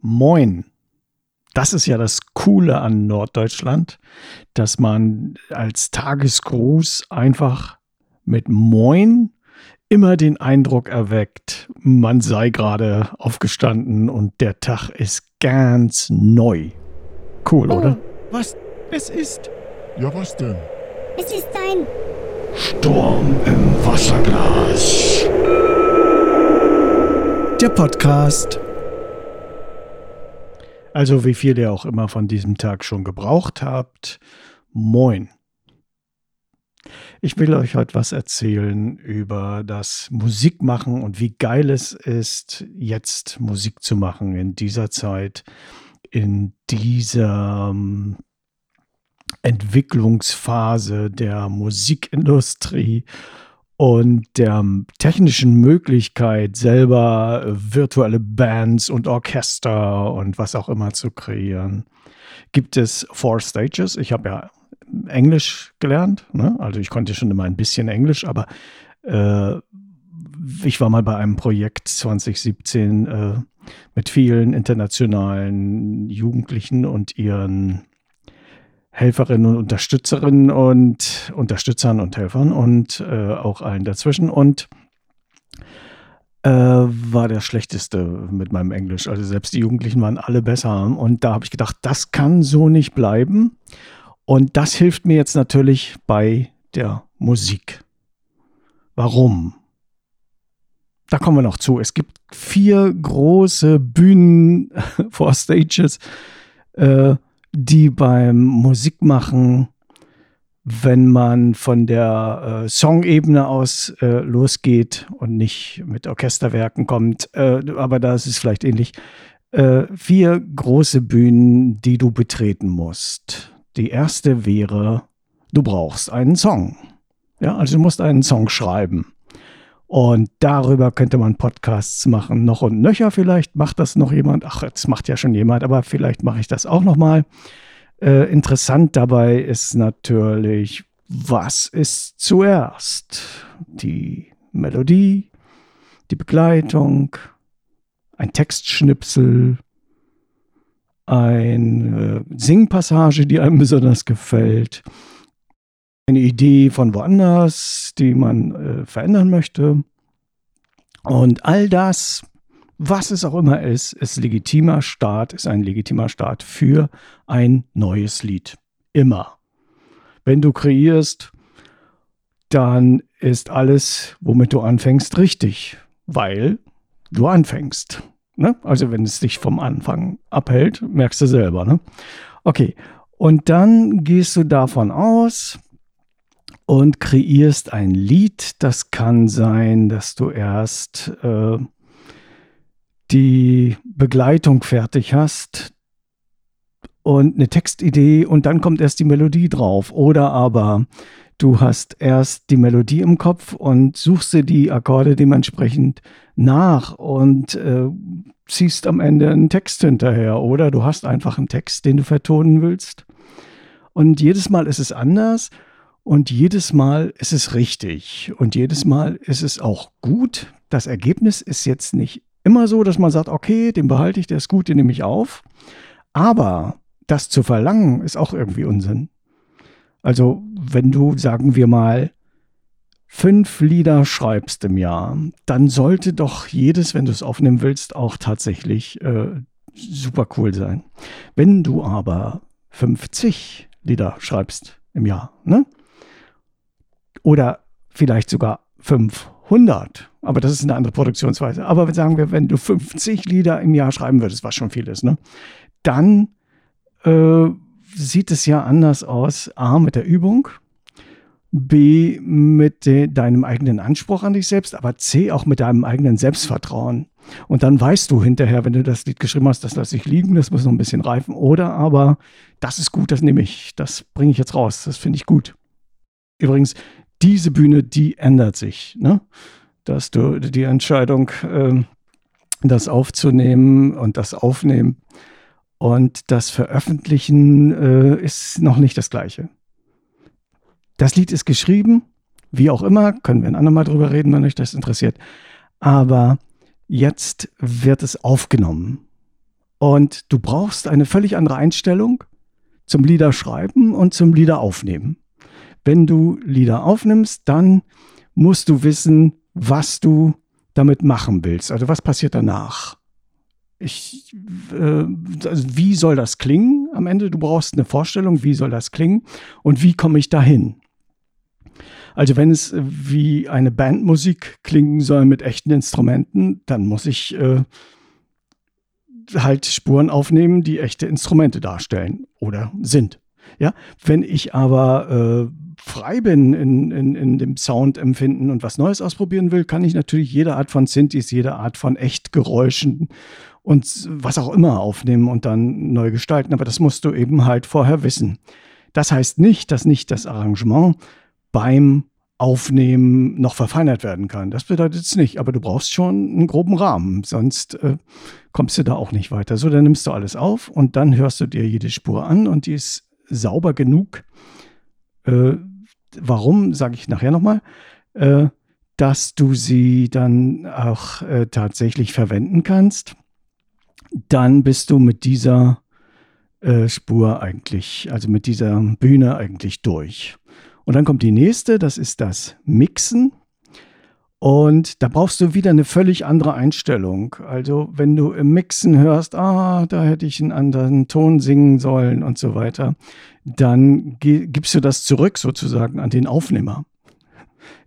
Moin. Das ist ja das Coole an Norddeutschland, dass man als Tagesgruß einfach mit Moin immer den Eindruck erweckt, man sei gerade aufgestanden und der Tag ist ganz neu. Cool, oh, oder? Was? Es ist. Ja, was denn? Es ist ein Sturm im Wasserglas. Der Podcast. Also wie viel ihr auch immer von diesem Tag schon gebraucht habt. Moin. Ich will euch heute was erzählen über das Musikmachen und wie geil es ist, jetzt Musik zu machen in dieser Zeit, in dieser ähm, Entwicklungsphase der Musikindustrie und der technischen Möglichkeit, selber virtuelle Bands und Orchester und was auch immer zu kreieren, gibt es Four Stages. Ich habe ja Englisch gelernt, ne? also ich konnte schon immer ein bisschen Englisch, aber äh, ich war mal bei einem Projekt 2017 äh, mit vielen internationalen Jugendlichen und ihren Helferinnen und Unterstützerinnen und Unterstützern und Helfern und äh, auch allen dazwischen und äh, war der schlechteste mit meinem Englisch. Also selbst die Jugendlichen waren alle besser und da habe ich gedacht, das kann so nicht bleiben und das hilft mir jetzt natürlich bei der Musik. Warum? Da kommen wir noch zu. Es gibt vier große Bühnen vor Stages. Äh, die beim Musikmachen, wenn man von der äh, Songebene aus äh, losgeht und nicht mit Orchesterwerken kommt, äh, aber da ist es vielleicht ähnlich, äh, vier große Bühnen, die du betreten musst. Die erste wäre, du brauchst einen Song. Ja, also du musst einen Song schreiben. Und darüber könnte man Podcasts machen, noch und nöcher vielleicht. Macht das noch jemand? Ach, jetzt macht ja schon jemand, aber vielleicht mache ich das auch noch mal. Äh, interessant dabei ist natürlich, was ist zuerst? Die Melodie, die Begleitung, ein Textschnipsel, eine äh, Singpassage, die einem besonders gefällt, eine Idee von woanders, die man äh, verändern möchte. Und all das, was es auch immer ist, ist legitimer Start, ist ein legitimer Start für ein neues Lied. Immer. Wenn du kreierst, dann ist alles, womit du anfängst, richtig, weil du anfängst. Ne? Also wenn es dich vom Anfang abhält, merkst du selber. Ne? Okay, und dann gehst du davon aus, und kreierst ein Lied. Das kann sein, dass du erst äh, die Begleitung fertig hast und eine Textidee und dann kommt erst die Melodie drauf. Oder aber du hast erst die Melodie im Kopf und suchst dir die Akkorde dementsprechend nach und äh, ziehst am Ende einen Text hinterher. Oder du hast einfach einen Text, den du vertonen willst. Und jedes Mal ist es anders und jedes Mal ist es richtig und jedes Mal ist es auch gut. Das Ergebnis ist jetzt nicht immer so, dass man sagt, okay, den behalte ich, der ist gut, den nehme ich auf. Aber das zu verlangen, ist auch irgendwie Unsinn. Also, wenn du, sagen wir mal, fünf Lieder schreibst im Jahr, dann sollte doch jedes, wenn du es aufnehmen willst, auch tatsächlich äh, super cool sein. Wenn du aber 50 Lieder schreibst im Jahr, ne? Oder vielleicht sogar 500. Aber das ist eine andere Produktionsweise. Aber sagen wir, wenn du 50 Lieder im Jahr schreiben würdest, was schon viel ist, ne? dann äh, sieht es ja anders aus. A, mit der Übung. B, mit de, deinem eigenen Anspruch an dich selbst, aber C, auch mit deinem eigenen Selbstvertrauen. Und dann weißt du hinterher, wenn du das Lied geschrieben hast, das lasse ich liegen, das muss noch ein bisschen reifen. Oder aber, das ist gut, das nehme ich, das bringe ich jetzt raus, das finde ich gut. Übrigens, diese Bühne, die ändert sich. Ne? Dass du die Entscheidung, äh, das aufzunehmen und das Aufnehmen und das Veröffentlichen äh, ist noch nicht das Gleiche. Das Lied ist geschrieben, wie auch immer, können wir ein andermal drüber reden, wenn euch das interessiert. Aber jetzt wird es aufgenommen. Und du brauchst eine völlig andere Einstellung zum Liederschreiben und zum Liederaufnehmen. Wenn du Lieder aufnimmst, dann musst du wissen, was du damit machen willst. Also was passiert danach? Ich, äh, also wie soll das klingen am Ende? Du brauchst eine Vorstellung, wie soll das klingen und wie komme ich dahin? Also wenn es wie eine Bandmusik klingen soll mit echten Instrumenten, dann muss ich äh, halt Spuren aufnehmen, die echte Instrumente darstellen oder sind. Ja, wenn ich aber äh, frei bin in, in, in dem Soundempfinden und was Neues ausprobieren will, kann ich natürlich jede Art von Synthes, jede Art von Echtgeräuschen und was auch immer aufnehmen und dann neu gestalten. Aber das musst du eben halt vorher wissen. Das heißt nicht, dass nicht das Arrangement beim Aufnehmen noch verfeinert werden kann. Das bedeutet es nicht, aber du brauchst schon einen groben Rahmen, sonst äh, kommst du da auch nicht weiter. So, dann nimmst du alles auf und dann hörst du dir jede Spur an und die ist sauber genug. Äh, warum, sage ich nachher nochmal, äh, dass du sie dann auch äh, tatsächlich verwenden kannst. Dann bist du mit dieser äh, Spur eigentlich, also mit dieser Bühne eigentlich durch. Und dann kommt die nächste, das ist das Mixen. Und da brauchst du wieder eine völlig andere Einstellung. Also wenn du im Mixen hörst, ah, da hätte ich einen anderen Ton singen sollen und so weiter, dann gibst du das zurück sozusagen an den Aufnehmer.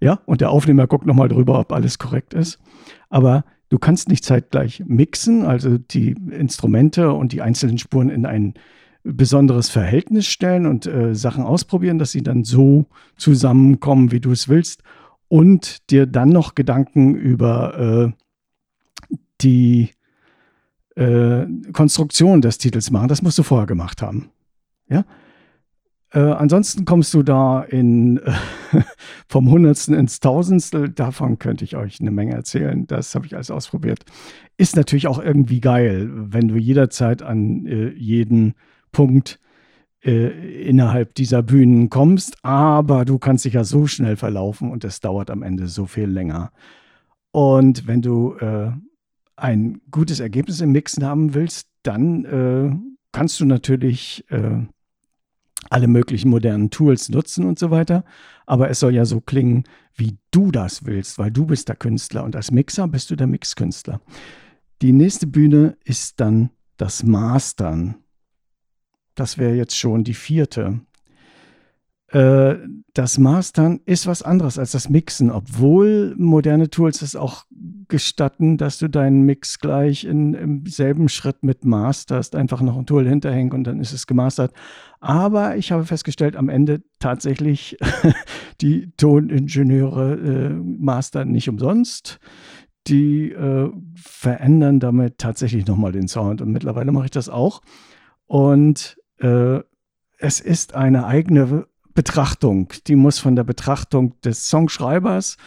Ja, und der Aufnehmer guckt nochmal drüber, ob alles korrekt ist. Aber du kannst nicht zeitgleich mixen, also die Instrumente und die einzelnen Spuren in ein besonderes Verhältnis stellen und äh, Sachen ausprobieren, dass sie dann so zusammenkommen, wie du es willst. Und dir dann noch Gedanken über äh, die äh, Konstruktion des Titels machen. Das musst du vorher gemacht haben. Ja? Äh, ansonsten kommst du da in, vom Hundertsten ins Tausendstel. Davon könnte ich euch eine Menge erzählen. Das habe ich alles ausprobiert. Ist natürlich auch irgendwie geil, wenn du jederzeit an äh, jeden Punkt äh, innerhalb dieser Bühnen kommst, aber du kannst dich ja so schnell verlaufen und es dauert am Ende so viel länger. Und wenn du äh, ein gutes Ergebnis im Mixen haben willst, dann äh, kannst du natürlich äh, alle möglichen modernen Tools nutzen und so weiter. Aber es soll ja so klingen, wie du das willst, weil du bist der Künstler und als Mixer bist du der Mixkünstler. Die nächste Bühne ist dann das Mastern. Das wäre jetzt schon die vierte. Äh, das Mastern ist was anderes als das Mixen, obwohl moderne Tools es auch gestatten, dass du deinen Mix gleich in, im selben Schritt mit masterst, einfach noch ein Tool hinterhängt und dann ist es gemastert. Aber ich habe festgestellt, am Ende tatsächlich die Toningenieure äh, mastern nicht umsonst. Die äh, verändern damit tatsächlich nochmal den Sound und mittlerweile mache ich das auch. Und äh, es ist eine eigene Betrachtung. Die muss von der Betrachtung des Songschreibers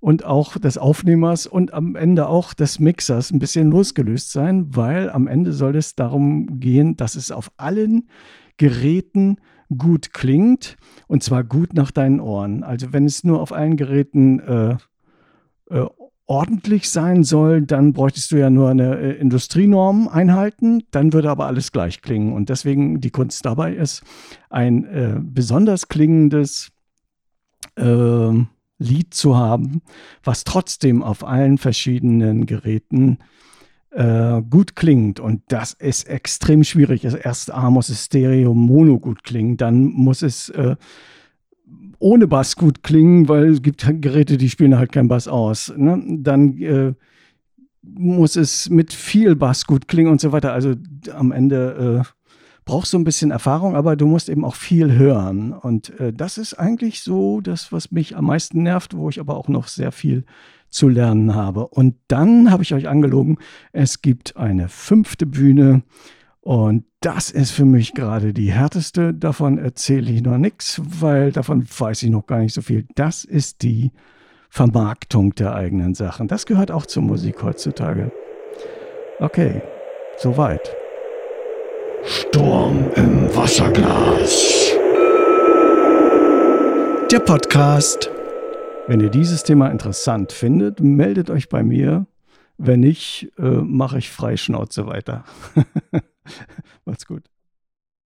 und auch des Aufnehmers und am Ende auch des Mixers ein bisschen losgelöst sein, weil am Ende soll es darum gehen, dass es auf allen Geräten gut klingt und zwar gut nach deinen Ohren. Also wenn es nur auf allen Geräten äh, äh, ordentlich sein soll, dann bräuchtest du ja nur eine äh, Industrienorm einhalten, dann würde aber alles gleich klingen. Und deswegen die Kunst dabei ist, ein äh, besonders klingendes äh, Lied zu haben, was trotzdem auf allen verschiedenen Geräten äh, gut klingt. Und das ist extrem schwierig. Erst A muss es Stereo Mono gut klingen, dann muss es äh, ohne Bass gut klingen, weil es gibt Geräte, die spielen halt keinen Bass aus. Ne? Dann äh, muss es mit viel Bass gut klingen und so weiter. Also am Ende äh, brauchst du ein bisschen Erfahrung, aber du musst eben auch viel hören. Und äh, das ist eigentlich so das, was mich am meisten nervt, wo ich aber auch noch sehr viel zu lernen habe. Und dann habe ich euch angelogen, es gibt eine fünfte Bühne und das ist für mich gerade die härteste. Davon erzähle ich noch nichts, weil davon weiß ich noch gar nicht so viel. Das ist die Vermarktung der eigenen Sachen. Das gehört auch zur Musik heutzutage. Okay, soweit. Sturm im Wasserglas. Der Podcast. Wenn ihr dieses Thema interessant findet, meldet euch bei mir Wenn nicht, äh, mache ich Freischnauze weiter. Macht's gut.